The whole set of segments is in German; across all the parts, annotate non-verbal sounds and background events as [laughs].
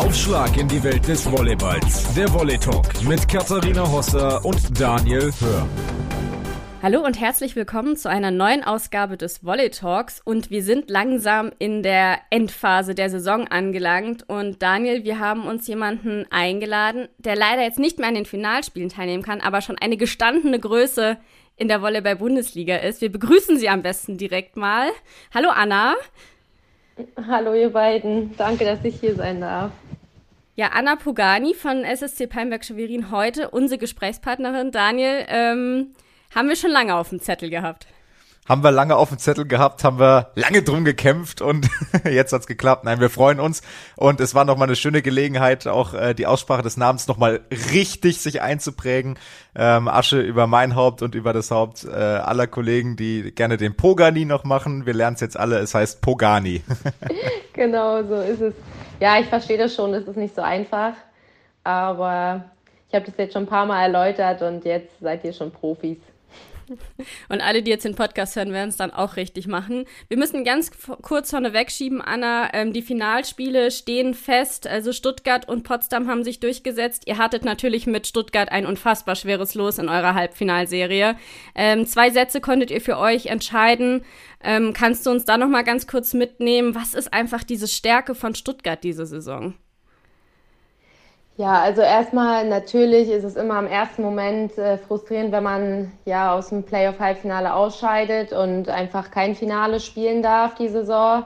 Aufschlag in die Welt des Volleyballs. Der Volley Talk mit Katharina Hosser und Daniel Hör. Hallo und herzlich willkommen zu einer neuen Ausgabe des Volley Talks und wir sind langsam in der Endphase der Saison angelangt und Daniel, wir haben uns jemanden eingeladen, der leider jetzt nicht mehr an den Finalspielen teilnehmen kann, aber schon eine gestandene Größe in der Volleyball-Bundesliga ist. Wir begrüßen Sie am besten direkt mal. Hallo Anna. Hallo ihr beiden, danke, dass ich hier sein darf. Ja, Anna Pogani von SSC Palmberg Schwerin heute, unsere Gesprächspartnerin. Daniel, ähm, haben wir schon lange auf dem Zettel gehabt. Haben wir lange auf dem Zettel gehabt, haben wir lange drum gekämpft und [laughs] jetzt hat's geklappt. Nein, wir freuen uns und es war nochmal eine schöne Gelegenheit, auch äh, die Aussprache des Namens nochmal richtig sich einzuprägen. Ähm, Asche über mein Haupt und über das Haupt äh, aller Kollegen, die gerne den Pogani noch machen. Wir lernen es jetzt alle, es heißt Pogani. [laughs] genau, so ist es. Ja, ich verstehe das schon, es ist nicht so einfach. Aber ich habe das jetzt schon ein paar Mal erläutert und jetzt seid ihr schon Profis. Und alle, die jetzt den Podcast hören, werden es dann auch richtig machen. Wir müssen ganz kurz vorne wegschieben, Anna. Ähm, die Finalspiele stehen fest. Also Stuttgart und Potsdam haben sich durchgesetzt. Ihr hattet natürlich mit Stuttgart ein unfassbar schweres Los in eurer Halbfinalserie. Ähm, zwei Sätze konntet ihr für euch entscheiden. Ähm, kannst du uns da noch mal ganz kurz mitnehmen? Was ist einfach diese Stärke von Stuttgart diese Saison? Ja, also erstmal natürlich ist es immer im ersten Moment äh, frustrierend, wenn man ja aus dem Playoff-Halbfinale ausscheidet und einfach kein Finale spielen darf die Saison.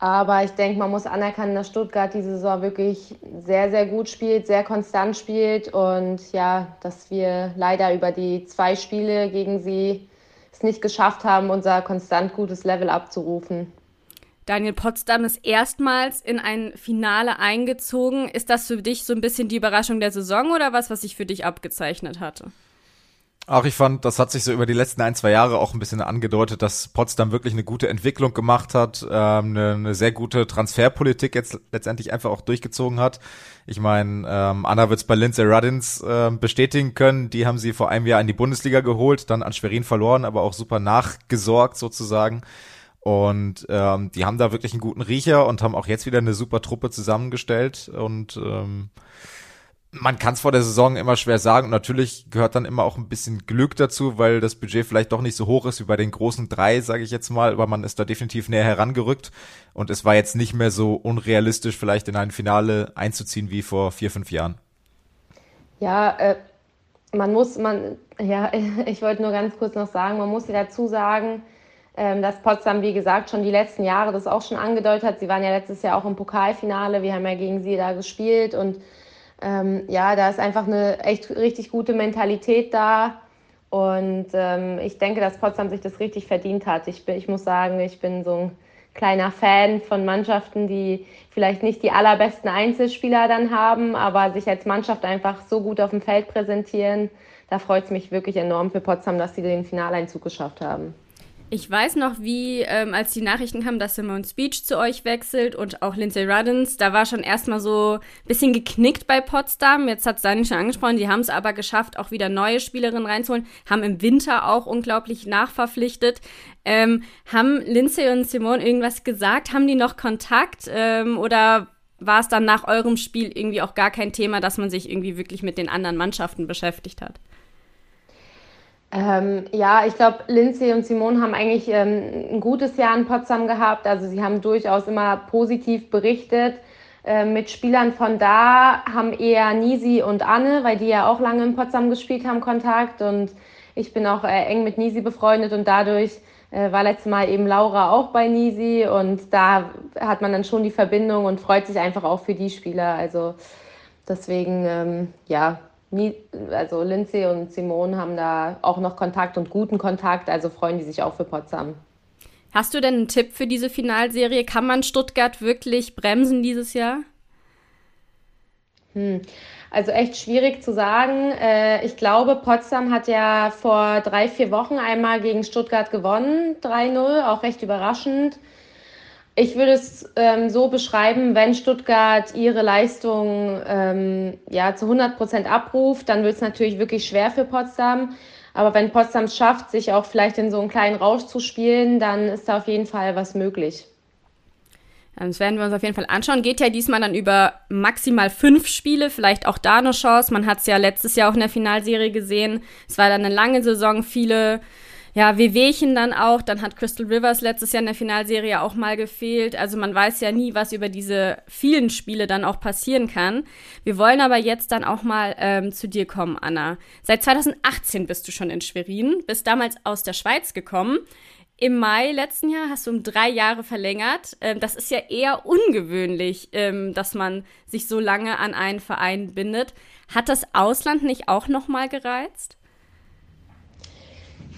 Aber ich denke, man muss anerkennen, dass Stuttgart die Saison wirklich sehr, sehr gut spielt, sehr konstant spielt und ja, dass wir leider über die zwei Spiele gegen sie es nicht geschafft haben, unser konstant gutes Level abzurufen. Daniel Potsdam ist erstmals in ein Finale eingezogen. Ist das für dich so ein bisschen die Überraschung der Saison oder was, was sich für dich abgezeichnet hatte? Auch ich fand, das hat sich so über die letzten ein, zwei Jahre auch ein bisschen angedeutet, dass Potsdam wirklich eine gute Entwicklung gemacht hat, ähm, eine, eine sehr gute Transferpolitik jetzt letztendlich einfach auch durchgezogen hat. Ich meine, ähm, Anna wird es bei Lindsay Ruddins äh, bestätigen können. Die haben sie vor einem Jahr in die Bundesliga geholt, dann an Schwerin verloren, aber auch super nachgesorgt sozusagen. Und ähm, die haben da wirklich einen guten Riecher und haben auch jetzt wieder eine super Truppe zusammengestellt. Und ähm, man kann es vor der Saison immer schwer sagen. Und natürlich gehört dann immer auch ein bisschen Glück dazu, weil das Budget vielleicht doch nicht so hoch ist wie bei den großen drei, sage ich jetzt mal. Aber man ist da definitiv näher herangerückt. Und es war jetzt nicht mehr so unrealistisch, vielleicht in ein Finale einzuziehen wie vor vier, fünf Jahren. Ja, äh, man muss, man, ja, [laughs] ich wollte nur ganz kurz noch sagen, man muss dazu sagen, ähm, dass Potsdam, wie gesagt, schon die letzten Jahre das auch schon angedeutet hat. Sie waren ja letztes Jahr auch im Pokalfinale. Wir haben ja gegen sie da gespielt. Und ähm, ja, da ist einfach eine echt richtig gute Mentalität da. Und ähm, ich denke, dass Potsdam sich das richtig verdient hat. Ich, bin, ich muss sagen, ich bin so ein kleiner Fan von Mannschaften, die vielleicht nicht die allerbesten Einzelspieler dann haben, aber sich als Mannschaft einfach so gut auf dem Feld präsentieren. Da freut es mich wirklich enorm für Potsdam, dass sie den Finaleinzug geschafft haben. Ich weiß noch, wie, ähm, als die Nachrichten kamen, dass Simone Speech zu euch wechselt und auch Lindsay Ruddins, da war schon erstmal so ein bisschen geknickt bei Potsdam. Jetzt hat es Dani schon angesprochen, die haben es aber geschafft, auch wieder neue Spielerinnen reinzuholen, haben im Winter auch unglaublich nachverpflichtet. Ähm, haben Lindsay und Simone irgendwas gesagt? Haben die noch Kontakt? Ähm, oder war es dann nach eurem Spiel irgendwie auch gar kein Thema, dass man sich irgendwie wirklich mit den anderen Mannschaften beschäftigt hat? Ähm, ja, ich glaube, Lindsay und Simone haben eigentlich ähm, ein gutes Jahr in Potsdam gehabt. Also sie haben durchaus immer positiv berichtet. Ähm, mit Spielern von da haben eher Nisi und Anne, weil die ja auch lange in Potsdam gespielt haben, Kontakt. Und ich bin auch äh, eng mit Nisi befreundet und dadurch äh, war letztes Mal eben Laura auch bei Nisi. Und da hat man dann schon die Verbindung und freut sich einfach auch für die Spieler. Also deswegen, ähm, ja, also Lindsay und Simone haben da auch noch Kontakt und guten Kontakt, also freuen die sich auch für Potsdam. Hast du denn einen Tipp für diese Finalserie? Kann man Stuttgart wirklich bremsen dieses Jahr? Hm. Also echt schwierig zu sagen. Äh, ich glaube, Potsdam hat ja vor drei, vier Wochen einmal gegen Stuttgart gewonnen, 3-0, auch recht überraschend. Ich würde es ähm, so beschreiben, wenn Stuttgart ihre Leistung ähm, ja, zu 100 Prozent abruft, dann wird es natürlich wirklich schwer für Potsdam. Aber wenn Potsdam es schafft, sich auch vielleicht in so einen kleinen Rausch zu spielen, dann ist da auf jeden Fall was möglich. Ähm, das werden wir uns auf jeden Fall anschauen. Geht ja diesmal dann über maximal fünf Spiele, vielleicht auch da eine Chance. Man hat es ja letztes Jahr auch in der Finalserie gesehen. Es war dann eine lange Saison, viele ja, Wehwehchen dann auch. Dann hat Crystal Rivers letztes Jahr in der Finalserie auch mal gefehlt. Also man weiß ja nie, was über diese vielen Spiele dann auch passieren kann. Wir wollen aber jetzt dann auch mal ähm, zu dir kommen, Anna. Seit 2018 bist du schon in Schwerin, bist damals aus der Schweiz gekommen. Im Mai letzten Jahr hast du um drei Jahre verlängert. Ähm, das ist ja eher ungewöhnlich, ähm, dass man sich so lange an einen Verein bindet. Hat das Ausland nicht auch noch mal gereizt?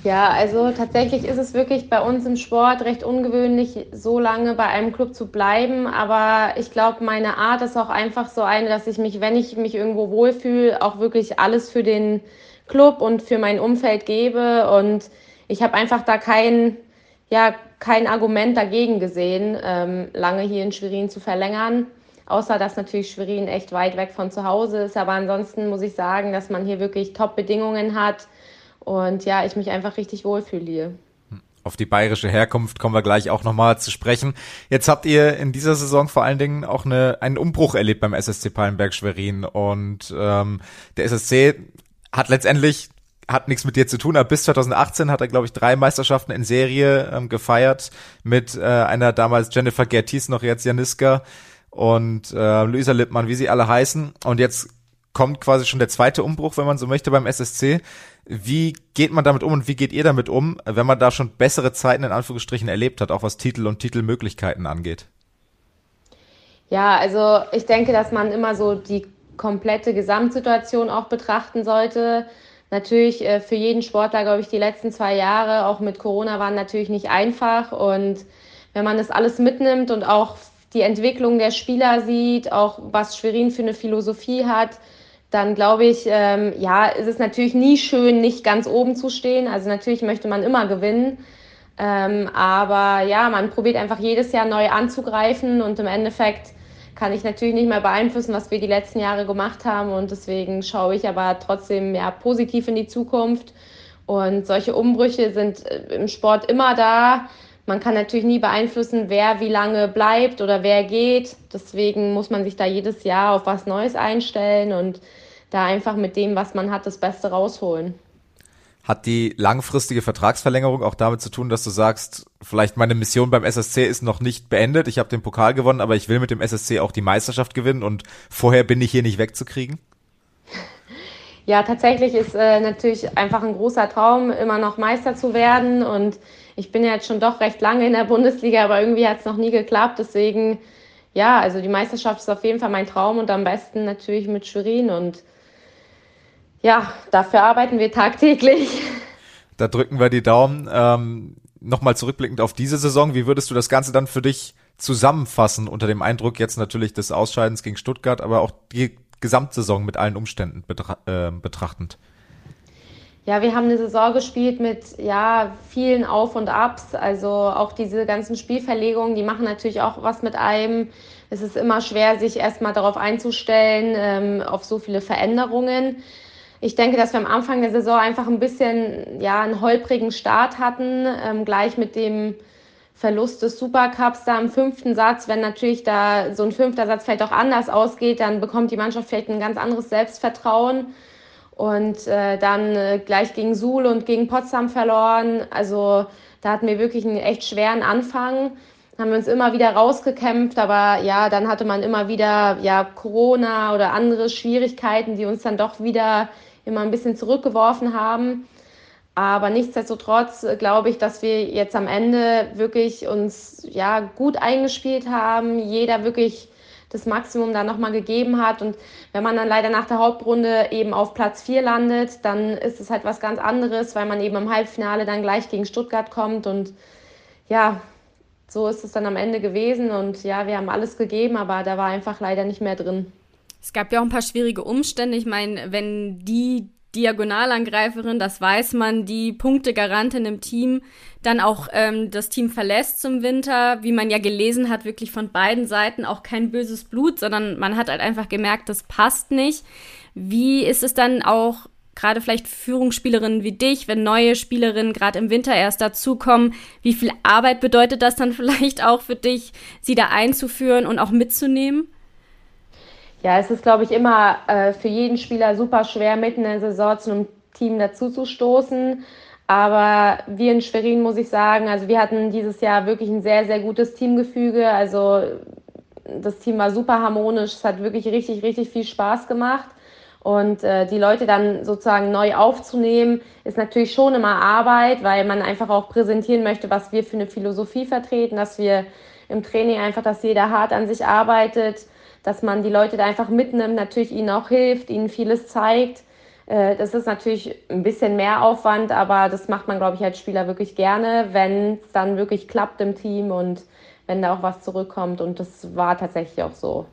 Ja, also tatsächlich ist es wirklich bei uns im Sport recht ungewöhnlich, so lange bei einem Club zu bleiben. Aber ich glaube, meine Art ist auch einfach so eine, dass ich mich, wenn ich mich irgendwo wohlfühle, auch wirklich alles für den Club und für mein Umfeld gebe. Und ich habe einfach da keinen ja kein Argument dagegen gesehen, ähm, lange hier in Schwerin zu verlängern. Außer dass natürlich Schwerin echt weit weg von zu Hause ist. Aber ansonsten muss ich sagen, dass man hier wirklich Top-Bedingungen hat. Und ja, ich mich einfach richtig wohlfühle hier. Auf die bayerische Herkunft kommen wir gleich auch nochmal zu sprechen. Jetzt habt ihr in dieser Saison vor allen Dingen auch eine, einen Umbruch erlebt beim SSC Pallenberg Schwerin. Und ähm, der SSC hat letztendlich hat nichts mit dir zu tun, aber bis 2018 hat er, glaube ich, drei Meisterschaften in Serie ähm, gefeiert mit äh, einer damals Jennifer Gertis, noch jetzt Janiska und äh, Luisa Lippmann, wie sie alle heißen. Und jetzt kommt quasi schon der zweite Umbruch, wenn man so möchte, beim SSC. Wie geht man damit um und wie geht ihr damit um, wenn man da schon bessere Zeiten in Anführungsstrichen erlebt hat, auch was Titel und Titelmöglichkeiten angeht? Ja, also ich denke, dass man immer so die komplette Gesamtsituation auch betrachten sollte natürlich äh, für jeden Sportler, glaube ich, die letzten zwei Jahre, auch mit Corona, waren natürlich nicht einfach. Und wenn man das alles mitnimmt und auch die Entwicklung der Spieler sieht, auch was Schwerin für eine Philosophie hat, dann glaube ich, ähm, ja, ist es natürlich nie schön, nicht ganz oben zu stehen. Also natürlich möchte man immer gewinnen. Ähm, aber ja, man probiert einfach jedes Jahr neu anzugreifen und im Endeffekt kann ich natürlich nicht mehr beeinflussen, was wir die letzten Jahre gemacht haben. Und deswegen schaue ich aber trotzdem mehr positiv in die Zukunft. Und solche Umbrüche sind äh, im Sport immer da. Man kann natürlich nie beeinflussen, wer wie lange bleibt oder wer geht. Deswegen muss man sich da jedes Jahr auf was Neues einstellen und da einfach mit dem, was man hat, das Beste rausholen. Hat die langfristige Vertragsverlängerung auch damit zu tun, dass du sagst, vielleicht meine Mission beim SSC ist noch nicht beendet, ich habe den Pokal gewonnen, aber ich will mit dem SSC auch die Meisterschaft gewinnen und vorher bin ich hier nicht wegzukriegen? [laughs] Ja, tatsächlich ist äh, natürlich einfach ein großer Traum, immer noch Meister zu werden. Und ich bin ja jetzt schon doch recht lange in der Bundesliga, aber irgendwie hat es noch nie geklappt. Deswegen, ja, also die Meisterschaft ist auf jeden Fall mein Traum und am besten natürlich mit Schwerin. Und ja, dafür arbeiten wir tagtäglich. Da drücken wir die Daumen. Ähm, Nochmal zurückblickend auf diese Saison, wie würdest du das Ganze dann für dich zusammenfassen unter dem Eindruck jetzt natürlich des Ausscheidens gegen Stuttgart, aber auch die Gesamtsaison mit allen Umständen betra äh, betrachtend? Ja, wir haben eine Saison gespielt mit ja, vielen Auf und Abs. Also auch diese ganzen Spielverlegungen, die machen natürlich auch was mit einem. Es ist immer schwer, sich erstmal darauf einzustellen, ähm, auf so viele Veränderungen. Ich denke, dass wir am Anfang der Saison einfach ein bisschen ja, einen holprigen Start hatten, ähm, gleich mit dem Verlust des Supercups da im fünften Satz. Wenn natürlich da so ein fünfter Satz vielleicht auch anders ausgeht, dann bekommt die Mannschaft vielleicht ein ganz anderes Selbstvertrauen. Und äh, dann äh, gleich gegen Suhl und gegen Potsdam verloren. Also da hatten wir wirklich einen echt schweren Anfang. Haben wir uns immer wieder rausgekämpft, aber ja, dann hatte man immer wieder ja Corona oder andere Schwierigkeiten, die uns dann doch wieder immer ein bisschen zurückgeworfen haben. Aber nichtsdestotrotz glaube ich, dass wir jetzt am Ende wirklich uns ja gut eingespielt haben, jeder wirklich das Maximum da nochmal gegeben hat. Und wenn man dann leider nach der Hauptrunde eben auf Platz 4 landet, dann ist es halt was ganz anderes, weil man eben im Halbfinale dann gleich gegen Stuttgart kommt. Und ja, so ist es dann am Ende gewesen. Und ja, wir haben alles gegeben, aber da war einfach leider nicht mehr drin. Es gab ja auch ein paar schwierige Umstände. Ich meine, wenn die Diagonalangreiferin, das weiß man, die Punktegarantin im Team, dann auch ähm, das Team verlässt zum Winter, wie man ja gelesen hat, wirklich von beiden Seiten auch kein böses Blut, sondern man hat halt einfach gemerkt, das passt nicht. Wie ist es dann auch gerade vielleicht Führungsspielerinnen wie dich, wenn neue Spielerinnen gerade im Winter erst dazukommen, wie viel Arbeit bedeutet das dann [laughs] vielleicht auch für dich, sie da einzuführen und auch mitzunehmen? Ja, es ist, glaube ich, immer äh, für jeden Spieler super schwer, mitten in der Saison zu einem Team dazuzustoßen. Aber wir in Schwerin, muss ich sagen, also wir hatten dieses Jahr wirklich ein sehr, sehr gutes Teamgefüge. Also das Team war super harmonisch. Es hat wirklich richtig, richtig viel Spaß gemacht. Und äh, die Leute dann sozusagen neu aufzunehmen, ist natürlich schon immer Arbeit, weil man einfach auch präsentieren möchte, was wir für eine Philosophie vertreten, dass wir im Training einfach, dass jeder hart an sich arbeitet, dass man die Leute da einfach mitnimmt, natürlich ihnen auch hilft, ihnen vieles zeigt. Äh, das ist natürlich ein bisschen mehr Aufwand, aber das macht man, glaube ich, als Spieler wirklich gerne, wenn es dann wirklich klappt im Team und wenn da auch was zurückkommt. Und das war tatsächlich auch so.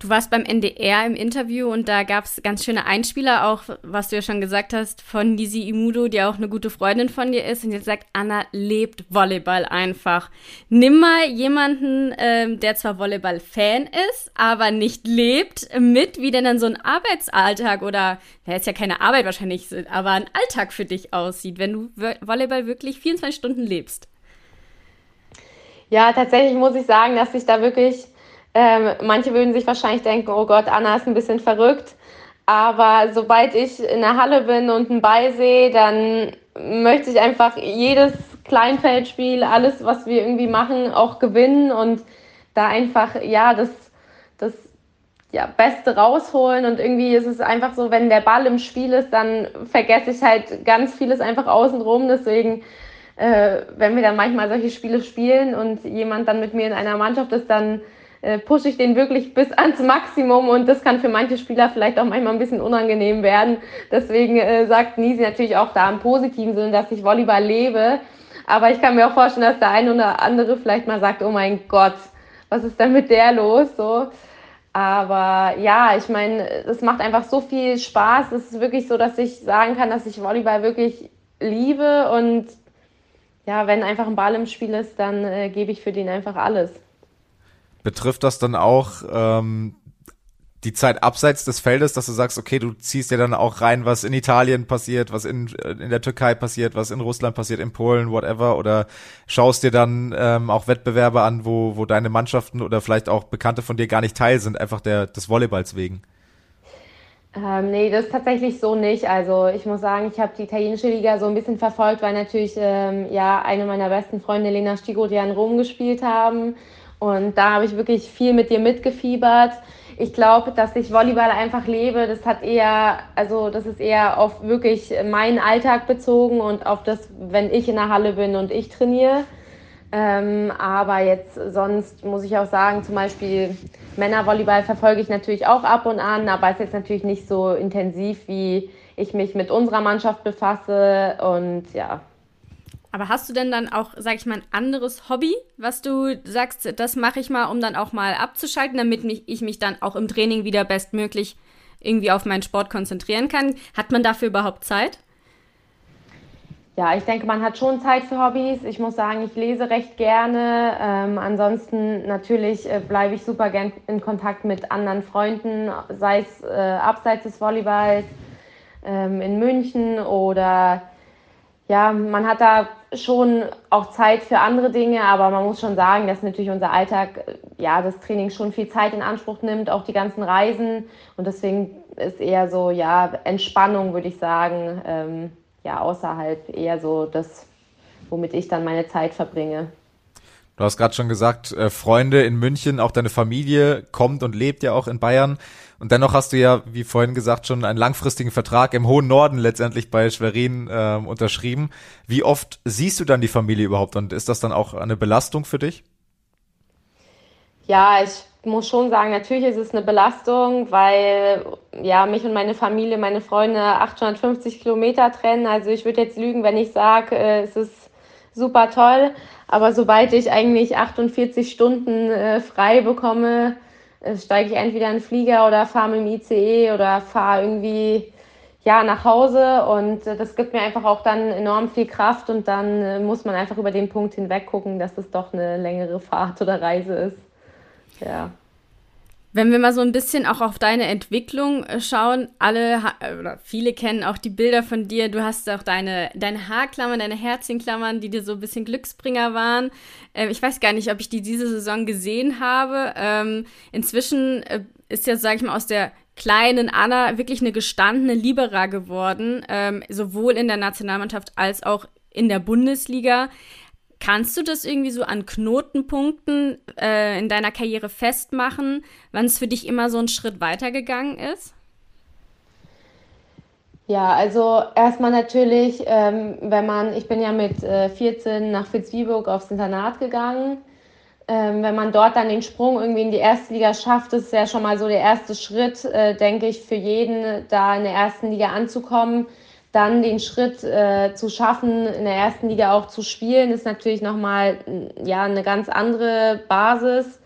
Du warst beim NDR im Interview und da gab es ganz schöne Einspieler, auch was du ja schon gesagt hast, von Nisi Imudo, die auch eine gute Freundin von dir ist und jetzt sagt, Anna lebt Volleyball einfach. Nimm mal jemanden, ähm, der zwar Volleyball-Fan ist, aber nicht lebt, mit, wie denn dann so ein Arbeitsalltag oder, ja, ist ja keine Arbeit wahrscheinlich, aber ein Alltag für dich aussieht, wenn du Volleyball wirklich 24 Stunden lebst. Ja, tatsächlich muss ich sagen, dass ich da wirklich ähm, manche würden sich wahrscheinlich denken, oh Gott, Anna ist ein bisschen verrückt. Aber sobald ich in der Halle bin und einen Ball sehe, dann möchte ich einfach jedes Kleinfeldspiel, alles, was wir irgendwie machen, auch gewinnen und da einfach, ja, das, das ja, Beste rausholen. Und irgendwie ist es einfach so, wenn der Ball im Spiel ist, dann vergesse ich halt ganz vieles einfach außenrum. Deswegen, äh, wenn wir dann manchmal solche Spiele spielen und jemand dann mit mir in einer Mannschaft ist, dann äh, pushe ich den wirklich bis ans Maximum und das kann für manche Spieler vielleicht auch manchmal ein bisschen unangenehm werden. Deswegen äh, sagt Nisi natürlich auch da im positiven Sinne, dass ich Volleyball lebe. Aber ich kann mir auch vorstellen, dass der eine oder andere vielleicht mal sagt, oh mein Gott, was ist denn mit der los? So. Aber ja, ich meine, es macht einfach so viel Spaß. Es ist wirklich so, dass ich sagen kann, dass ich Volleyball wirklich liebe und ja, wenn einfach ein Ball im Spiel ist, dann äh, gebe ich für den einfach alles. Betrifft das dann auch ähm, die Zeit abseits des Feldes, dass du sagst, okay, du ziehst dir dann auch rein, was in Italien passiert, was in, äh, in der Türkei passiert, was in Russland passiert, in Polen, whatever, oder schaust dir dann ähm, auch Wettbewerbe an, wo, wo deine Mannschaften oder vielleicht auch Bekannte von dir gar nicht teil sind, einfach der, des Volleyballs wegen? Ähm, nee, das ist tatsächlich so nicht. Also ich muss sagen, ich habe die italienische Liga so ein bisschen verfolgt, weil natürlich ähm, ja eine meiner besten Freunde, Lena Stigo, die in Rom gespielt haben und da habe ich wirklich viel mit dir mitgefiebert. Ich glaube, dass ich Volleyball einfach lebe. Das hat eher, also das ist eher auf wirklich meinen Alltag bezogen und auf das, wenn ich in der Halle bin und ich trainiere. Ähm, aber jetzt sonst muss ich auch sagen, zum Beispiel Männervolleyball verfolge ich natürlich auch ab und an, aber ist jetzt natürlich nicht so intensiv, wie ich mich mit unserer Mannschaft befasse. Und ja, aber hast du denn dann auch, sag ich mal, ein anderes Hobby, was du sagst, das mache ich mal, um dann auch mal abzuschalten, damit mich, ich mich dann auch im Training wieder bestmöglich irgendwie auf meinen Sport konzentrieren kann? Hat man dafür überhaupt Zeit? Ja, ich denke, man hat schon Zeit für Hobbys. Ich muss sagen, ich lese recht gerne. Ähm, ansonsten natürlich äh, bleibe ich super gern in Kontakt mit anderen Freunden, sei es äh, abseits des Volleyballs ähm, in München oder ja, man hat da schon auch Zeit für andere Dinge, aber man muss schon sagen, dass natürlich unser Alltag, äh, ja, das Training schon viel Zeit in Anspruch nimmt, auch die ganzen Reisen. Und deswegen ist eher so, ja, Entspannung, würde ich sagen, ähm, ja, außerhalb eher so das, womit ich dann meine Zeit verbringe. Du hast gerade schon gesagt, äh, Freunde in München, auch deine Familie kommt und lebt ja auch in Bayern. Und dennoch hast du ja, wie vorhin gesagt, schon einen langfristigen Vertrag im hohen Norden letztendlich bei Schwerin äh, unterschrieben. Wie oft siehst du dann die Familie überhaupt und ist das dann auch eine Belastung für dich? Ja, ich muss schon sagen, natürlich ist es eine Belastung, weil ja mich und meine Familie, meine Freunde 850 Kilometer trennen. Also ich würde jetzt lügen, wenn ich sage, äh, es ist super toll. Aber sobald ich eigentlich 48 Stunden äh, frei bekomme, steige ich entweder in den Flieger oder fahre mit dem ICE oder fahre irgendwie ja, nach Hause und äh, das gibt mir einfach auch dann enorm viel Kraft und dann äh, muss man einfach über den Punkt hinweg gucken, dass es doch eine längere Fahrt oder Reise ist. Ja. Wenn wir mal so ein bisschen auch auf deine Entwicklung äh, schauen, alle oder viele kennen auch die Bilder von dir. Du hast auch deine, deine Haarklammern, deine Herzchenklammern, die dir so ein bisschen Glücksbringer waren. Ähm, ich weiß gar nicht, ob ich die diese Saison gesehen habe. Ähm, inzwischen äh, ist ja, sag ich mal, aus der kleinen Anna wirklich eine gestandene Libera geworden, ähm, sowohl in der Nationalmannschaft als auch in der Bundesliga. Kannst du das irgendwie so an Knotenpunkten äh, in deiner Karriere festmachen, wann es für dich immer so einen Schritt weitergegangen ist? Ja, also erstmal natürlich, ähm, wenn man, ich bin ja mit äh, 14 nach Fitzwiburg aufs Internat gegangen. Ähm, wenn man dort dann den Sprung irgendwie in die erste Liga schafft, ist ja schon mal so der erste Schritt, äh, denke ich, für jeden, da in der ersten Liga anzukommen dann den Schritt äh, zu schaffen, in der ersten Liga auch zu spielen, ist natürlich nochmal ja, eine ganz andere Basis.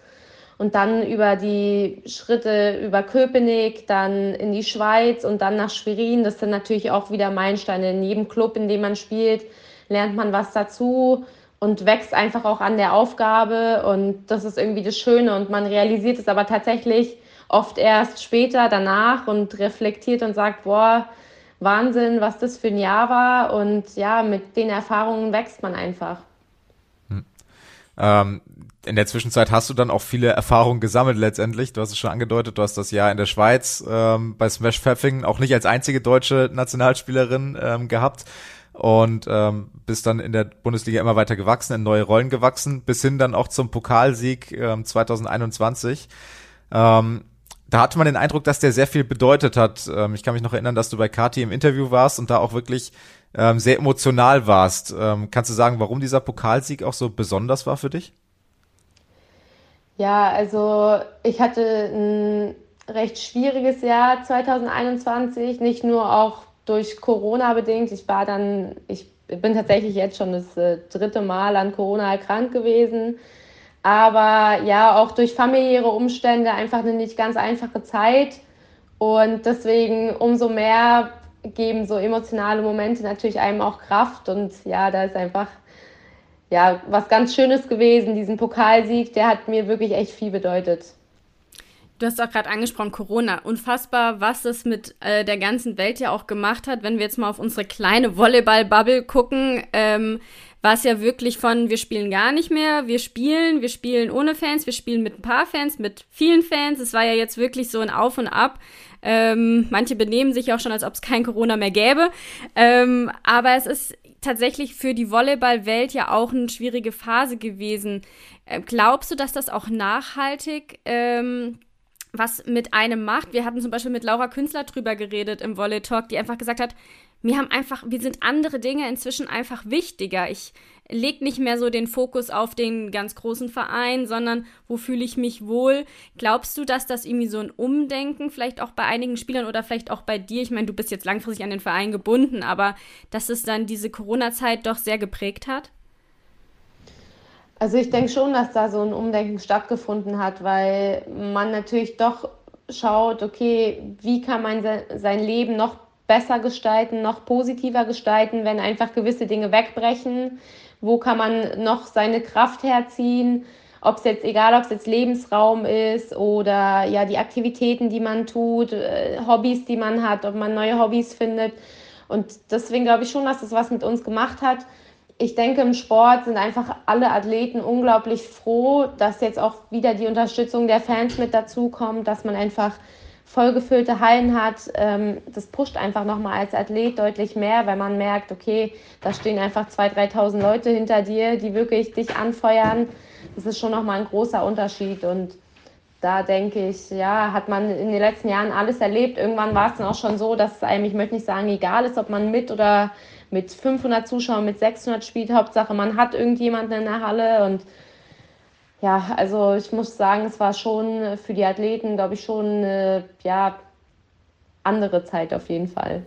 Und dann über die Schritte über Köpenick, dann in die Schweiz und dann nach Schwerin, das sind natürlich auch wieder Meilensteine. In jedem Club, in dem man spielt, lernt man was dazu und wächst einfach auch an der Aufgabe. Und das ist irgendwie das Schöne. Und man realisiert es aber tatsächlich oft erst später danach und reflektiert und sagt, boah, Wahnsinn, was das für ein Jahr war. Und ja, mit den Erfahrungen wächst man einfach. Hm. Ähm, in der Zwischenzeit hast du dann auch viele Erfahrungen gesammelt letztendlich. Du hast es schon angedeutet, du hast das Jahr in der Schweiz ähm, bei Smash Pfeffing auch nicht als einzige deutsche Nationalspielerin ähm, gehabt und ähm, bist dann in der Bundesliga immer weiter gewachsen, in neue Rollen gewachsen, bis hin dann auch zum Pokalsieg ähm, 2021. Ähm, da hatte man den Eindruck, dass der sehr viel bedeutet hat. Ähm, ich kann mich noch erinnern, dass du bei Kati im Interview warst und da auch wirklich ähm, sehr emotional warst. Ähm, kannst du sagen, warum dieser Pokalsieg auch so besonders war für dich? Ja, also ich hatte ein recht schwieriges Jahr 2021, nicht nur auch durch Corona bedingt. Ich war dann, ich bin tatsächlich jetzt schon das äh, dritte Mal an Corona erkrankt gewesen aber ja, auch durch familiäre Umstände einfach eine nicht ganz einfache Zeit. Und deswegen umso mehr geben so emotionale Momente natürlich einem auch Kraft. Und ja, da ist einfach ja was ganz Schönes gewesen. Diesen Pokalsieg, der hat mir wirklich echt viel bedeutet. Du hast auch gerade angesprochen, Corona. Unfassbar, was es mit äh, der ganzen Welt ja auch gemacht hat. Wenn wir jetzt mal auf unsere kleine Volleyball-Bubble gucken, ähm, war es ja wirklich von, wir spielen gar nicht mehr, wir spielen, wir spielen ohne Fans, wir spielen mit ein paar Fans, mit vielen Fans. Es war ja jetzt wirklich so ein Auf und Ab. Ähm, manche benehmen sich auch schon, als ob es kein Corona mehr gäbe. Ähm, aber es ist tatsächlich für die Volleyballwelt ja auch eine schwierige Phase gewesen. Äh, glaubst du, dass das auch nachhaltig ähm, was mit einem macht? Wir hatten zum Beispiel mit Laura Künstler drüber geredet im Volley Talk, die einfach gesagt hat, mir haben einfach, wir sind andere Dinge inzwischen einfach wichtiger. Ich lege nicht mehr so den Fokus auf den ganz großen Verein, sondern wo fühle ich mich wohl? Glaubst du, dass das irgendwie so ein Umdenken vielleicht auch bei einigen Spielern oder vielleicht auch bei dir, ich meine, du bist jetzt langfristig an den Verein gebunden, aber dass es dann diese Corona-Zeit doch sehr geprägt hat? Also ich denke schon, dass da so ein Umdenken stattgefunden hat, weil man natürlich doch schaut, okay, wie kann man sein Leben noch besser gestalten, noch positiver gestalten, wenn einfach gewisse Dinge wegbrechen? Wo kann man noch seine Kraft herziehen? Ob es jetzt, egal ob es jetzt Lebensraum ist oder ja die Aktivitäten, die man tut, äh, Hobbys, die man hat, ob man neue Hobbys findet. Und deswegen glaube ich schon, dass das was mit uns gemacht hat. Ich denke, im Sport sind einfach alle Athleten unglaublich froh, dass jetzt auch wieder die Unterstützung der Fans mit dazukommt, dass man einfach vollgefüllte Hallen hat, ähm, das pusht einfach nochmal als Athlet deutlich mehr, weil man merkt, okay, da stehen einfach 2.000, 3.000 Leute hinter dir, die wirklich dich anfeuern. Das ist schon nochmal ein großer Unterschied und da denke ich, ja, hat man in den letzten Jahren alles erlebt. Irgendwann war es dann auch schon so, dass es einem, ich möchte nicht sagen, egal ist, ob man mit oder mit 500 Zuschauern, mit 600 spielt. Hauptsache, man hat irgendjemanden in der Halle und ja, also ich muss sagen, es war schon für die Athleten, glaube ich, schon eine ja, andere Zeit auf jeden Fall.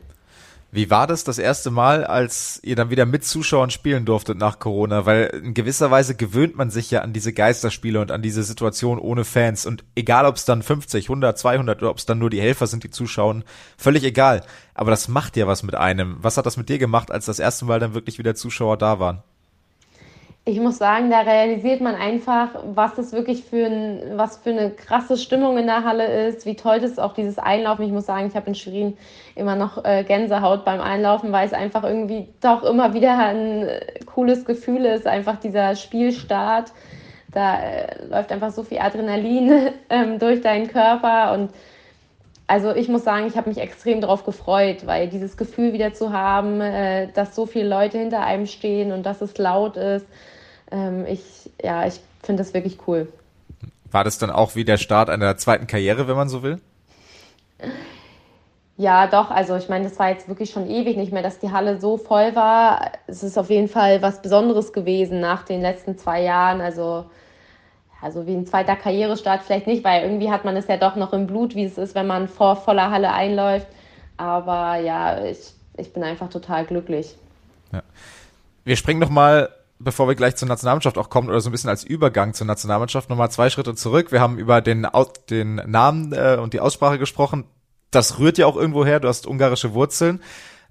Wie war das das erste Mal, als ihr dann wieder mit Zuschauern spielen durftet nach Corona? Weil in gewisser Weise gewöhnt man sich ja an diese Geisterspiele und an diese Situation ohne Fans. Und egal, ob es dann 50, 100, 200 oder ob es dann nur die Helfer sind, die zuschauen, völlig egal. Aber das macht ja was mit einem. Was hat das mit dir gemacht, als das erste Mal dann wirklich wieder Zuschauer da waren? Ich muss sagen, da realisiert man einfach, was das wirklich für, ein, was für eine krasse Stimmung in der Halle ist, wie toll das ist, auch dieses Einlaufen. Ich muss sagen, ich habe in Schwerin immer noch äh, Gänsehaut beim Einlaufen, weil es einfach irgendwie doch immer wieder ein äh, cooles Gefühl ist, einfach dieser Spielstart. Da äh, läuft einfach so viel Adrenalin [laughs] ähm, durch deinen Körper und also ich muss sagen, ich habe mich extrem darauf gefreut, weil dieses Gefühl wieder zu haben, äh, dass so viele Leute hinter einem stehen und dass es laut ist, ähm, ich, ja, ich finde das wirklich cool. War das dann auch wie der Start einer zweiten Karriere, wenn man so will? Ja, doch. Also ich meine, das war jetzt wirklich schon ewig nicht mehr, dass die Halle so voll war. Es ist auf jeden Fall was Besonderes gewesen nach den letzten zwei Jahren. Also, also wie ein zweiter Karrierestart vielleicht nicht, weil irgendwie hat man es ja doch noch im Blut, wie es ist, wenn man vor voller Halle einläuft. Aber ja, ich, ich bin einfach total glücklich. Ja. Wir springen noch mal bevor wir gleich zur Nationalmannschaft auch kommen oder so ein bisschen als Übergang zur Nationalmannschaft nochmal zwei Schritte zurück. Wir haben über den, den Namen äh, und die Aussprache gesprochen. Das rührt ja auch irgendwo her. Du hast ungarische Wurzeln.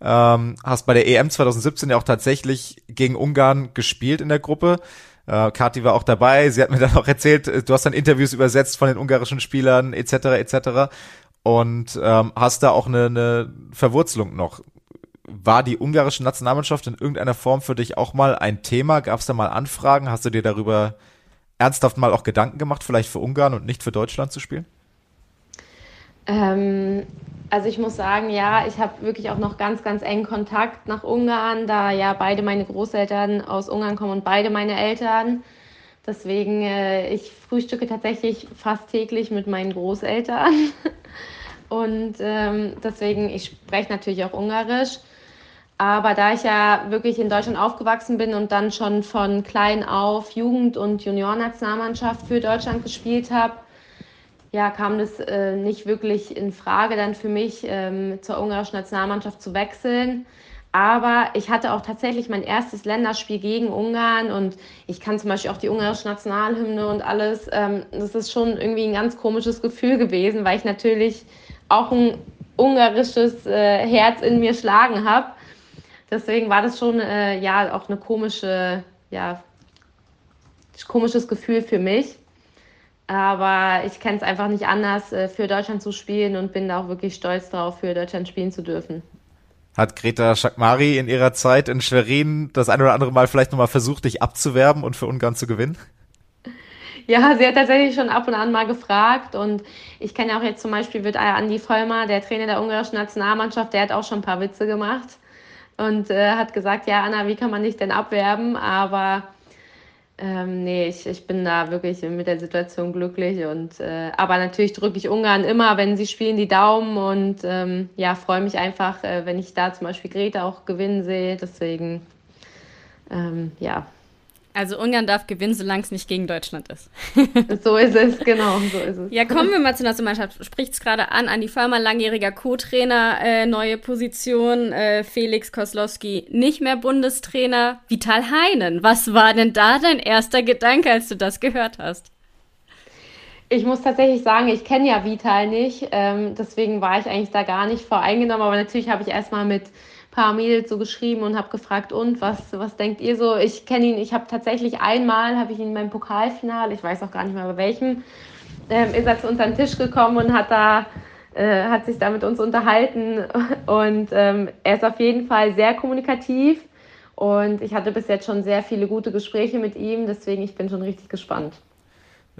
Ähm, hast bei der EM 2017 ja auch tatsächlich gegen Ungarn gespielt in der Gruppe. Äh, Kati war auch dabei. Sie hat mir [laughs] dann auch erzählt, äh, du hast dann Interviews übersetzt von den ungarischen Spielern etc. etc. Und ähm, hast da auch eine, eine Verwurzelung noch war die ungarische Nationalmannschaft in irgendeiner Form für dich auch mal ein Thema? Gab es da mal Anfragen? Hast du dir darüber ernsthaft mal auch Gedanken gemacht, vielleicht für Ungarn und nicht für Deutschland zu spielen? Ähm, also ich muss sagen, ja, ich habe wirklich auch noch ganz, ganz engen Kontakt nach Ungarn, da ja beide meine Großeltern aus Ungarn kommen und beide meine Eltern. Deswegen, äh, ich frühstücke tatsächlich fast täglich mit meinen Großeltern. [laughs] Und ähm, deswegen, ich spreche natürlich auch Ungarisch. Aber da ich ja wirklich in Deutschland aufgewachsen bin und dann schon von klein auf Jugend- und Juniornationalmannschaft für Deutschland gespielt habe, ja, kam das äh, nicht wirklich in Frage dann für mich, ähm, zur ungarischen Nationalmannschaft zu wechseln. Aber ich hatte auch tatsächlich mein erstes Länderspiel gegen Ungarn und ich kann zum Beispiel auch die ungarische Nationalhymne und alles. Ähm, das ist schon irgendwie ein ganz komisches Gefühl gewesen, weil ich natürlich auch ein ungarisches äh, Herz in mir schlagen habe. Deswegen war das schon äh, ja auch eine komische, ja, komisches Gefühl für mich. Aber ich kenne es einfach nicht anders, äh, für Deutschland zu spielen und bin da auch wirklich stolz darauf, für Deutschland spielen zu dürfen. Hat Greta Schakmari in ihrer Zeit in Schwerin das ein oder andere Mal vielleicht nochmal versucht, dich abzuwerben und für Ungarn zu gewinnen? [laughs] Ja, sie hat tatsächlich schon ab und an mal gefragt und ich kenne ja auch jetzt zum Beispiel wird Andi Vollmer, der Trainer der ungarischen Nationalmannschaft, der hat auch schon ein paar Witze gemacht und äh, hat gesagt, ja Anna, wie kann man dich denn abwerben? Aber ähm, nee, ich, ich bin da wirklich mit der Situation glücklich und äh, aber natürlich drücke ich Ungarn immer, wenn sie spielen, die Daumen und ähm, ja, freue mich einfach, äh, wenn ich da zum Beispiel Greta auch gewinnen sehe. Deswegen ähm, ja, also Ungarn darf gewinnen, solange es nicht gegen Deutschland ist. [laughs] so ist es, genau, so ist es. Ja, kommen wir mal zur Nationalmannschaft. Spricht es gerade an, Andi Vollmer, langjähriger Co-Trainer, äh, neue Position, äh, Felix Koslowski nicht mehr Bundestrainer. Vital Heinen, was war denn da dein erster Gedanke, als du das gehört hast? Ich muss tatsächlich sagen, ich kenne ja Vital nicht, ähm, deswegen war ich eigentlich da gar nicht voreingenommen, aber natürlich habe ich erstmal mit paar Mädels so geschrieben und habe gefragt, und was, was denkt ihr so? Ich kenne ihn, ich habe tatsächlich einmal, habe ich ihn beim Pokalfinale, ich weiß auch gar nicht mehr bei welchem, ähm, ist er zu uns an den Tisch gekommen und hat da äh, hat sich da mit uns unterhalten [laughs] und ähm, er ist auf jeden Fall sehr kommunikativ und ich hatte bis jetzt schon sehr viele gute Gespräche mit ihm, deswegen ich bin schon richtig gespannt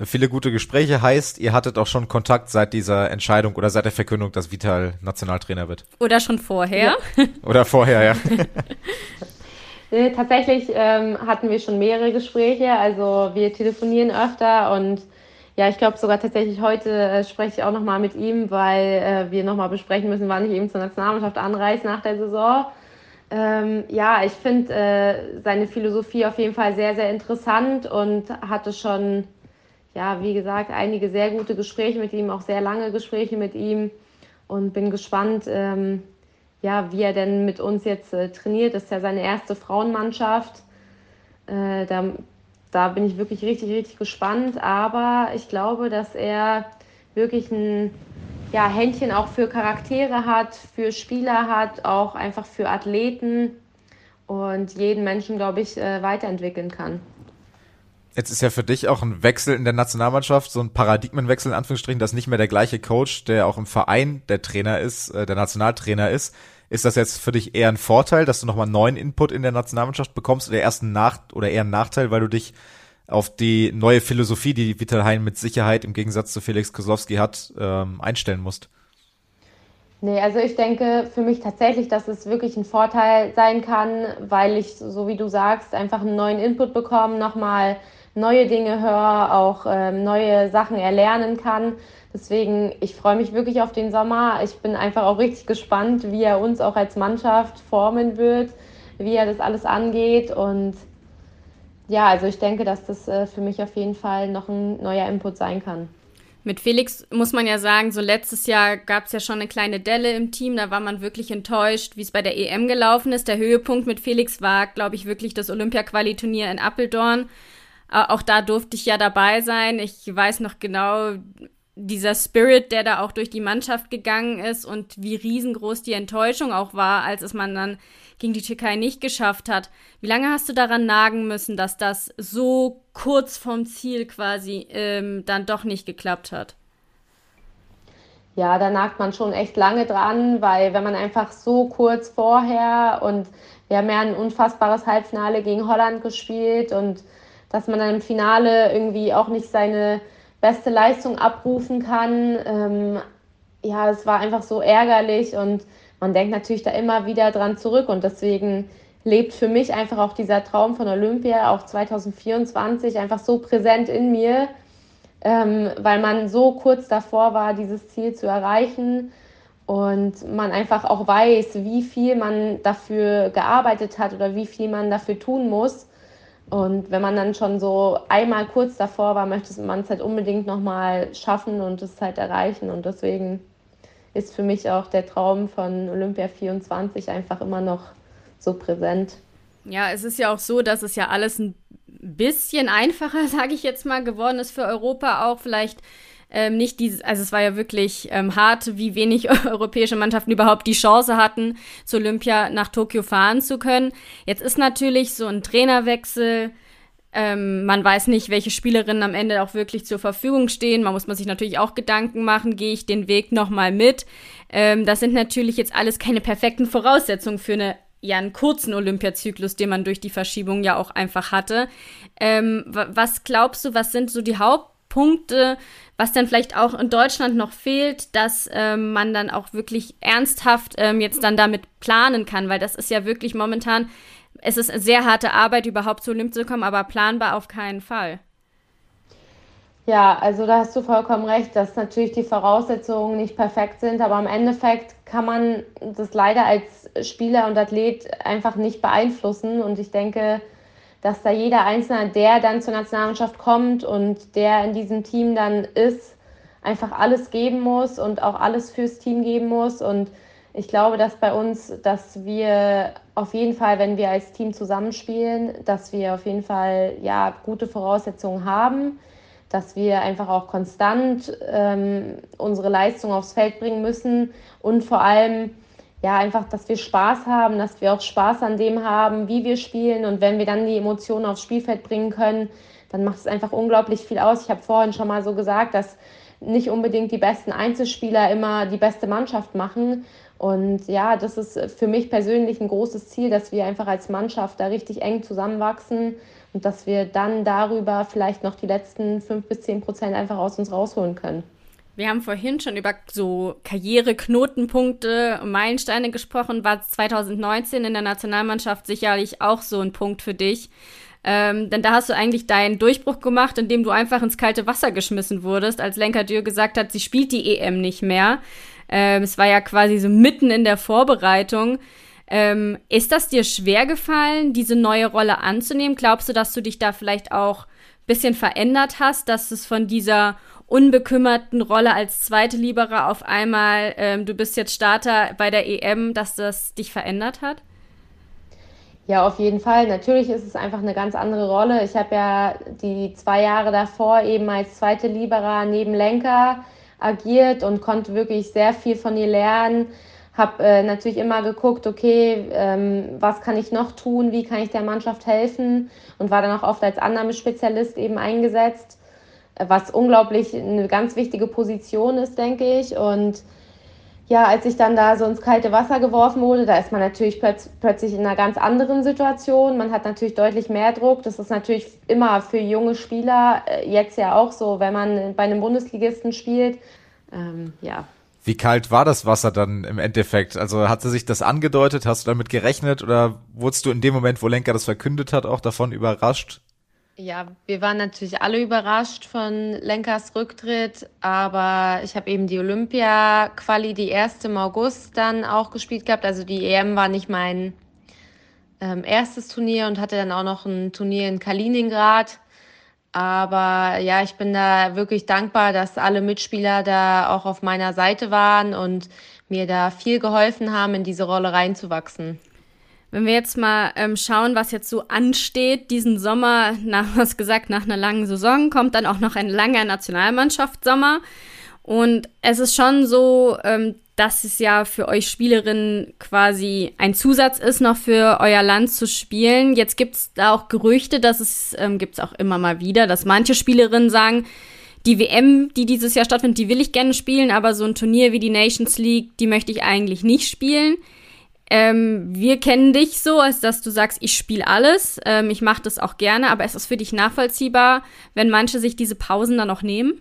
viele gute Gespräche heißt, ihr hattet auch schon Kontakt seit dieser Entscheidung oder seit der Verkündung, dass Vital Nationaltrainer wird. Oder schon vorher. Ja. Oder vorher, ja. [laughs] nee, tatsächlich ähm, hatten wir schon mehrere Gespräche. Also wir telefonieren öfter und ja, ich glaube sogar tatsächlich heute äh, spreche ich auch nochmal mit ihm, weil äh, wir nochmal besprechen müssen, wann ich eben zur Nationalmannschaft anreise nach der Saison. Ähm, ja, ich finde äh, seine Philosophie auf jeden Fall sehr, sehr interessant und hatte schon ja, wie gesagt, einige sehr gute Gespräche mit ihm, auch sehr lange Gespräche mit ihm und bin gespannt, ähm, ja, wie er denn mit uns jetzt äh, trainiert. Das ist ja seine erste Frauenmannschaft. Äh, da, da bin ich wirklich richtig, richtig gespannt. Aber ich glaube, dass er wirklich ein ja, Händchen auch für Charaktere hat, für Spieler hat, auch einfach für Athleten und jeden Menschen, glaube ich, äh, weiterentwickeln kann. Jetzt ist ja für dich auch ein Wechsel in der Nationalmannschaft, so ein Paradigmenwechsel in Anführungsstrichen, dass nicht mehr der gleiche Coach, der auch im Verein der Trainer ist, äh, der Nationaltrainer ist. Ist das jetzt für dich eher ein Vorteil, dass du nochmal neuen Input in der Nationalmannschaft bekommst oder erst ein Nach oder eher ein Nachteil, weil du dich auf die neue Philosophie, die Vital Hein mit Sicherheit im Gegensatz zu Felix Koslowski hat, ähm, einstellen musst? Nee, also ich denke für mich tatsächlich, dass es wirklich ein Vorteil sein kann, weil ich, so wie du sagst, einfach einen neuen Input bekomme, nochmal neue Dinge höre, auch ähm, neue Sachen erlernen kann. Deswegen, ich freue mich wirklich auf den Sommer. Ich bin einfach auch richtig gespannt, wie er uns auch als Mannschaft formen wird, wie er das alles angeht. Und ja, also ich denke, dass das äh, für mich auf jeden Fall noch ein neuer Input sein kann. Mit Felix muss man ja sagen, so letztes Jahr gab es ja schon eine kleine Delle im Team. Da war man wirklich enttäuscht, wie es bei der EM gelaufen ist. Der Höhepunkt mit Felix war, glaube ich, wirklich das Olympia-Quali-Turnier in Apeldoorn. Auch da durfte ich ja dabei sein. Ich weiß noch genau, dieser Spirit, der da auch durch die Mannschaft gegangen ist und wie riesengroß die Enttäuschung auch war, als es man dann gegen die Türkei nicht geschafft hat. Wie lange hast du daran nagen müssen, dass das so kurz vom Ziel quasi ähm, dann doch nicht geklappt hat? Ja, da nagt man schon echt lange dran, weil wenn man einfach so kurz vorher und wir haben ja ein unfassbares Halbfinale gegen Holland gespielt und dass man dann im Finale irgendwie auch nicht seine beste Leistung abrufen kann. Ähm, ja, es war einfach so ärgerlich und man denkt natürlich da immer wieder dran zurück und deswegen lebt für mich einfach auch dieser Traum von Olympia, auch 2024, einfach so präsent in mir, ähm, weil man so kurz davor war, dieses Ziel zu erreichen und man einfach auch weiß, wie viel man dafür gearbeitet hat oder wie viel man dafür tun muss. Und wenn man dann schon so einmal kurz davor war, möchte man es halt unbedingt nochmal schaffen und es halt erreichen. Und deswegen ist für mich auch der Traum von Olympia 24 einfach immer noch so präsent. Ja, es ist ja auch so, dass es ja alles ein bisschen einfacher, [laughs] sage ich jetzt mal, geworden ist für Europa auch. Vielleicht ähm, nicht dieses, also es war ja wirklich ähm, hart, wie wenig [laughs] europäische Mannschaften überhaupt die Chance hatten, zu Olympia nach Tokio fahren zu können. Jetzt ist natürlich so ein Trainerwechsel. Ähm, man weiß nicht, welche Spielerinnen am Ende auch wirklich zur Verfügung stehen. Man muss man sich natürlich auch Gedanken machen, gehe ich den Weg nochmal mit. Ähm, das sind natürlich jetzt alles keine perfekten Voraussetzungen für eine ja einen kurzen Olympiazyklus, den man durch die Verschiebung ja auch einfach hatte. Ähm, was glaubst du, was sind so die Hauptpunkte, was dann vielleicht auch in Deutschland noch fehlt, dass ähm, man dann auch wirklich ernsthaft ähm, jetzt dann damit planen kann, weil das ist ja wirklich momentan, es ist sehr harte Arbeit, überhaupt zu Olymp zu kommen, aber planbar auf keinen Fall. Ja, also da hast du vollkommen recht, dass natürlich die Voraussetzungen nicht perfekt sind, aber im Endeffekt kann man das leider als Spieler und Athlet einfach nicht beeinflussen und ich denke, dass da jeder Einzelne, der dann zur Nationalmannschaft kommt und der in diesem Team dann ist, einfach alles geben muss und auch alles fürs Team geben muss. Und ich glaube, dass bei uns, dass wir auf jeden Fall, wenn wir als Team zusammenspielen, dass wir auf jeden Fall ja gute Voraussetzungen haben, dass wir einfach auch konstant ähm, unsere Leistung aufs Feld bringen müssen und vor allem ja, einfach, dass wir Spaß haben, dass wir auch Spaß an dem haben, wie wir spielen. Und wenn wir dann die Emotionen aufs Spielfeld bringen können, dann macht es einfach unglaublich viel aus. Ich habe vorhin schon mal so gesagt, dass nicht unbedingt die besten Einzelspieler immer die beste Mannschaft machen. Und ja, das ist für mich persönlich ein großes Ziel, dass wir einfach als Mannschaft da richtig eng zusammenwachsen und dass wir dann darüber vielleicht noch die letzten fünf bis zehn Prozent einfach aus uns rausholen können. Wir haben vorhin schon über so Karriere-Knotenpunkte, Meilensteine gesprochen. War 2019 in der Nationalmannschaft sicherlich auch so ein Punkt für dich. Ähm, denn da hast du eigentlich deinen Durchbruch gemacht, indem du einfach ins kalte Wasser geschmissen wurdest, als Lenker Dürr gesagt hat, sie spielt die EM nicht mehr. Ähm, es war ja quasi so mitten in der Vorbereitung. Ähm, ist das dir schwer gefallen, diese neue Rolle anzunehmen? Glaubst du, dass du dich da vielleicht auch bisschen verändert hast, dass es von dieser unbekümmerten Rolle als zweite Libera auf einmal, ähm, du bist jetzt Starter bei der EM, dass das dich verändert hat? Ja, auf jeden Fall. Natürlich ist es einfach eine ganz andere Rolle. Ich habe ja die zwei Jahre davor eben als zweite Libera neben Lenker agiert und konnte wirklich sehr viel von ihr lernen. Habe äh, natürlich immer geguckt, okay, ähm, was kann ich noch tun, wie kann ich der Mannschaft helfen und war dann auch oft als Annahmespezialist eben eingesetzt, was unglaublich eine ganz wichtige Position ist, denke ich. Und ja, als ich dann da so ins kalte Wasser geworfen wurde, da ist man natürlich plötz plötzlich in einer ganz anderen Situation. Man hat natürlich deutlich mehr Druck. Das ist natürlich immer für junge Spieler äh, jetzt ja auch so, wenn man bei einem Bundesligisten spielt. Ähm, ja, wie kalt war das Wasser dann im Endeffekt? Also hatte sich das angedeutet? Hast du damit gerechnet oder wurdest du in dem Moment, wo Lenker das verkündet hat, auch davon überrascht? Ja, wir waren natürlich alle überrascht von Lenkers Rücktritt, aber ich habe eben die Olympia-Quali, die erste im August dann auch gespielt gehabt. Also die EM war nicht mein ähm, erstes Turnier und hatte dann auch noch ein Turnier in Kaliningrad. Aber ja, ich bin da wirklich dankbar, dass alle Mitspieler da auch auf meiner Seite waren und mir da viel geholfen haben, in diese Rolle reinzuwachsen. Wenn wir jetzt mal ähm, schauen, was jetzt so ansteht, diesen Sommer, nach was gesagt, nach einer langen Saison kommt dann auch noch ein langer Nationalmannschaftssommer. Und es ist schon so, ähm, dass es ja für euch Spielerinnen quasi ein Zusatz ist, noch für euer Land zu spielen. Jetzt gibt es da auch Gerüchte, dass es, ähm, gibt es auch immer mal wieder, dass manche Spielerinnen sagen, die WM, die dieses Jahr stattfindet, die will ich gerne spielen, aber so ein Turnier wie die Nations League, die möchte ich eigentlich nicht spielen. Ähm, wir kennen dich so, als dass du sagst, ich spiele alles, ähm, ich mache das auch gerne, aber es ist für dich nachvollziehbar, wenn manche sich diese Pausen dann auch nehmen?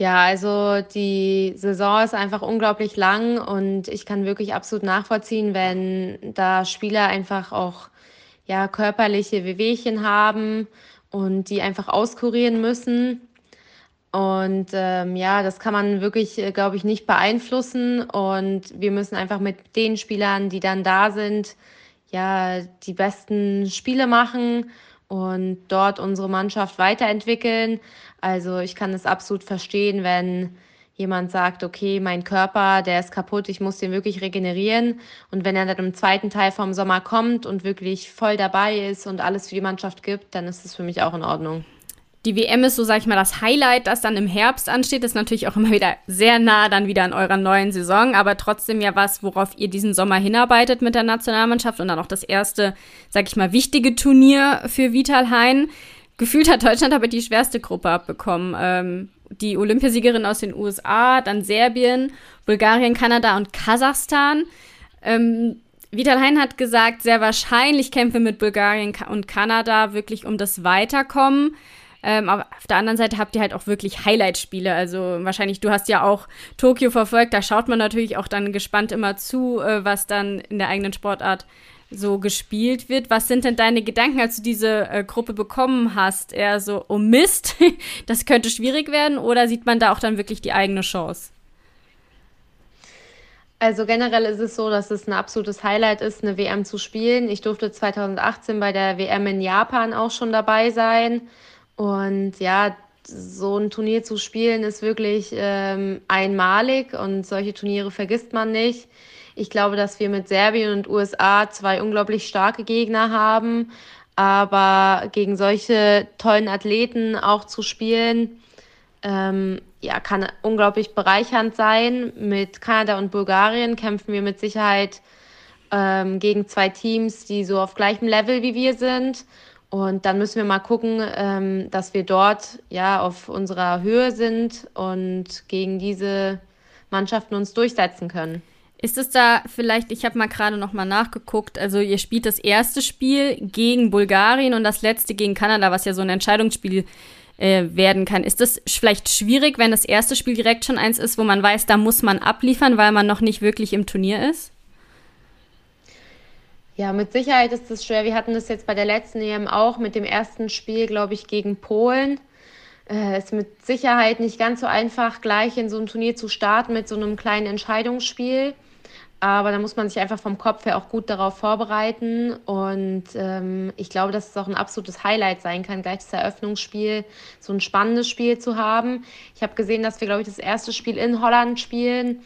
Ja, also die Saison ist einfach unglaublich lang und ich kann wirklich absolut nachvollziehen, wenn da Spieler einfach auch ja körperliche Wehwehchen haben und die einfach auskurieren müssen. Und ähm, ja, das kann man wirklich, äh, glaube ich, nicht beeinflussen. Und wir müssen einfach mit den Spielern, die dann da sind, ja, die besten Spiele machen und dort unsere Mannschaft weiterentwickeln. Also ich kann es absolut verstehen, wenn jemand sagt, okay, mein Körper, der ist kaputt, ich muss den wirklich regenerieren. Und wenn er dann im zweiten Teil vom Sommer kommt und wirklich voll dabei ist und alles für die Mannschaft gibt, dann ist es für mich auch in Ordnung. Die WM ist so, sag ich mal, das Highlight, das dann im Herbst ansteht. Das ist natürlich auch immer wieder sehr nah dann wieder an eurer neuen Saison, aber trotzdem ja was, worauf ihr diesen Sommer hinarbeitet mit der Nationalmannschaft und dann auch das erste, sag ich mal, wichtige Turnier für Vital Hein. Gefühlt hat Deutschland aber die schwerste Gruppe abbekommen. Ähm, die Olympiasiegerin aus den USA, dann Serbien, Bulgarien, Kanada und Kasachstan. Ähm, Vital Hein hat gesagt, sehr wahrscheinlich kämpfen mit Bulgarien und Kanada wirklich um das Weiterkommen. Ähm, aber auf der anderen Seite habt ihr halt auch wirklich Highlight-Spiele. Also wahrscheinlich, du hast ja auch Tokio verfolgt, da schaut man natürlich auch dann gespannt immer zu, äh, was dann in der eigenen Sportart so gespielt wird. Was sind denn deine Gedanken, als du diese äh, Gruppe bekommen hast? Eher so, oh Mist, [laughs] das könnte schwierig werden oder sieht man da auch dann wirklich die eigene Chance? Also generell ist es so, dass es ein absolutes Highlight ist, eine WM zu spielen. Ich durfte 2018 bei der WM in Japan auch schon dabei sein. Und ja, so ein Turnier zu spielen ist wirklich ähm, einmalig und solche Turniere vergisst man nicht. Ich glaube, dass wir mit Serbien und USA zwei unglaublich starke Gegner haben, aber gegen solche tollen Athleten auch zu spielen, ähm, ja, kann unglaublich bereichernd sein. Mit Kanada und Bulgarien kämpfen wir mit Sicherheit ähm, gegen zwei Teams, die so auf gleichem Level wie wir sind. Und dann müssen wir mal gucken, ähm, dass wir dort ja auf unserer Höhe sind und gegen diese Mannschaften uns durchsetzen können. Ist es da vielleicht, ich habe mal gerade noch mal nachgeguckt, also ihr spielt das erste Spiel gegen Bulgarien und das letzte gegen Kanada, was ja so ein Entscheidungsspiel äh, werden kann. Ist das vielleicht schwierig, wenn das erste Spiel direkt schon eins ist, wo man weiß, da muss man abliefern, weil man noch nicht wirklich im Turnier ist? Ja, mit Sicherheit ist es schwer. Wir hatten das jetzt bei der letzten EM auch mit dem ersten Spiel, glaube ich, gegen Polen. Es äh, ist mit Sicherheit nicht ganz so einfach, gleich in so ein Turnier zu starten mit so einem kleinen Entscheidungsspiel. Aber da muss man sich einfach vom Kopf her auch gut darauf vorbereiten. Und ähm, ich glaube, dass es auch ein absolutes Highlight sein kann, gleich das Eröffnungsspiel, so ein spannendes Spiel zu haben. Ich habe gesehen, dass wir, glaube ich, das erste Spiel in Holland spielen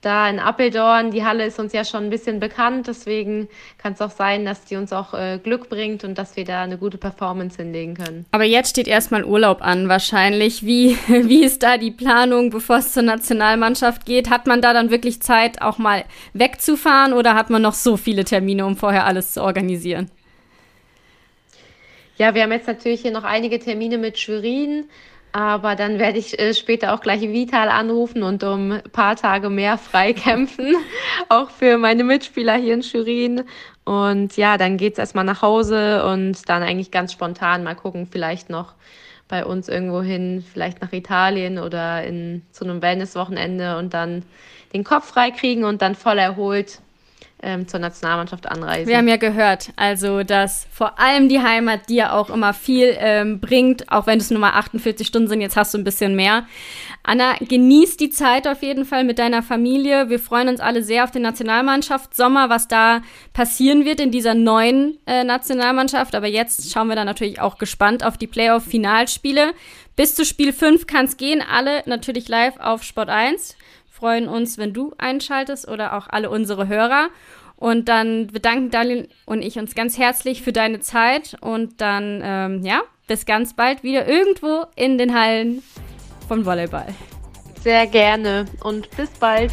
da in Appeldorn. Die Halle ist uns ja schon ein bisschen bekannt, deswegen kann es auch sein, dass die uns auch äh, Glück bringt und dass wir da eine gute Performance hinlegen können. Aber jetzt steht erstmal Urlaub an, wahrscheinlich. Wie, [laughs] wie ist da die Planung, bevor es zur Nationalmannschaft geht? Hat man da dann wirklich Zeit, auch mal wegzufahren oder hat man noch so viele Termine, um vorher alles zu organisieren? Ja, wir haben jetzt natürlich hier noch einige Termine mit Schwerin. Aber dann werde ich äh, später auch gleich Vital anrufen und um ein paar Tage mehr freikämpfen, [laughs] auch für meine Mitspieler hier in Schwerin. Und ja, dann geht es erstmal nach Hause und dann eigentlich ganz spontan mal gucken, vielleicht noch bei uns irgendwo hin, vielleicht nach Italien oder in, zu einem Wellnesswochenende und dann den Kopf freikriegen und dann voll erholt ähm, zur Nationalmannschaft anreisen. Wir haben ja gehört, also dass vor allem die Heimat dir auch immer viel ähm, bringt, auch wenn es nur mal 48 Stunden sind, jetzt hast du ein bisschen mehr. Anna, genieß die Zeit auf jeden Fall mit deiner Familie. Wir freuen uns alle sehr auf den Nationalmannschaft Sommer, was da passieren wird in dieser neuen äh, Nationalmannschaft. Aber jetzt schauen wir dann natürlich auch gespannt auf die Playoff-Finalspiele. Bis zu Spiel 5 kann es gehen, alle natürlich live auf Sport 1 freuen uns, wenn du einschaltest oder auch alle unsere Hörer. Und dann bedanken Dalin und ich uns ganz herzlich für deine Zeit und dann, ähm, ja, bis ganz bald wieder irgendwo in den Hallen von Volleyball. Sehr gerne und bis bald.